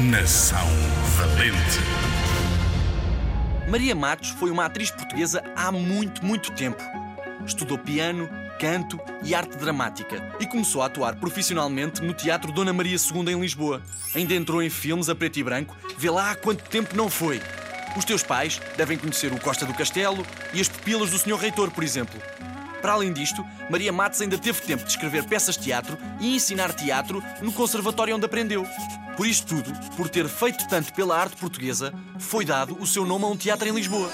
Geração Valente. Maria Matos foi uma atriz portuguesa há muito, muito tempo. Estudou piano, canto e arte dramática e começou a atuar profissionalmente no Teatro Dona Maria II em Lisboa. Ainda entrou em filmes a preto e branco, vê lá há quanto tempo não foi. Os teus pais devem conhecer o Costa do Castelo e as pupilas do Sr. Reitor, por exemplo. Para além disto, Maria Matos ainda teve tempo de escrever peças de teatro e ensinar teatro no conservatório onde aprendeu. Por isto tudo, por ter feito tanto pela arte portuguesa, foi dado o seu nome a um teatro em Lisboa.